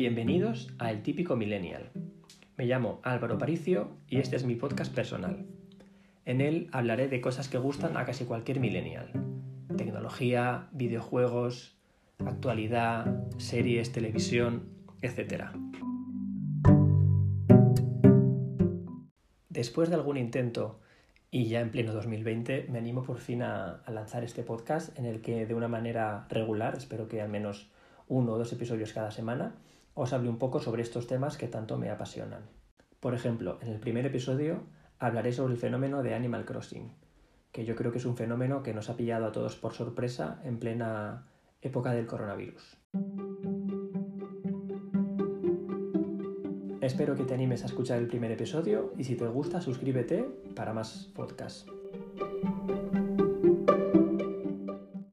Bienvenidos a El Típico Millennial. Me llamo Álvaro Paricio y este es mi podcast personal. En él hablaré de cosas que gustan a casi cualquier millennial. Tecnología, videojuegos, actualidad, series, televisión, etc. Después de algún intento y ya en pleno 2020 me animo por fin a, lanzar este podcast en el que de una manera regular, espero que al menos uno o dos episodios cada semana, os hable un poco sobre estos temas que tanto me apasionan. Por ejemplo, en el primer episodio hablaré sobre el fenómeno de Animal Crossing, que yo creo que es un fenómeno que nos ha pillado a todos por sorpresa en plena época del coronavirus. Espero que te animes a escuchar el primer episodio y si te gusta suscríbete para más podcasts.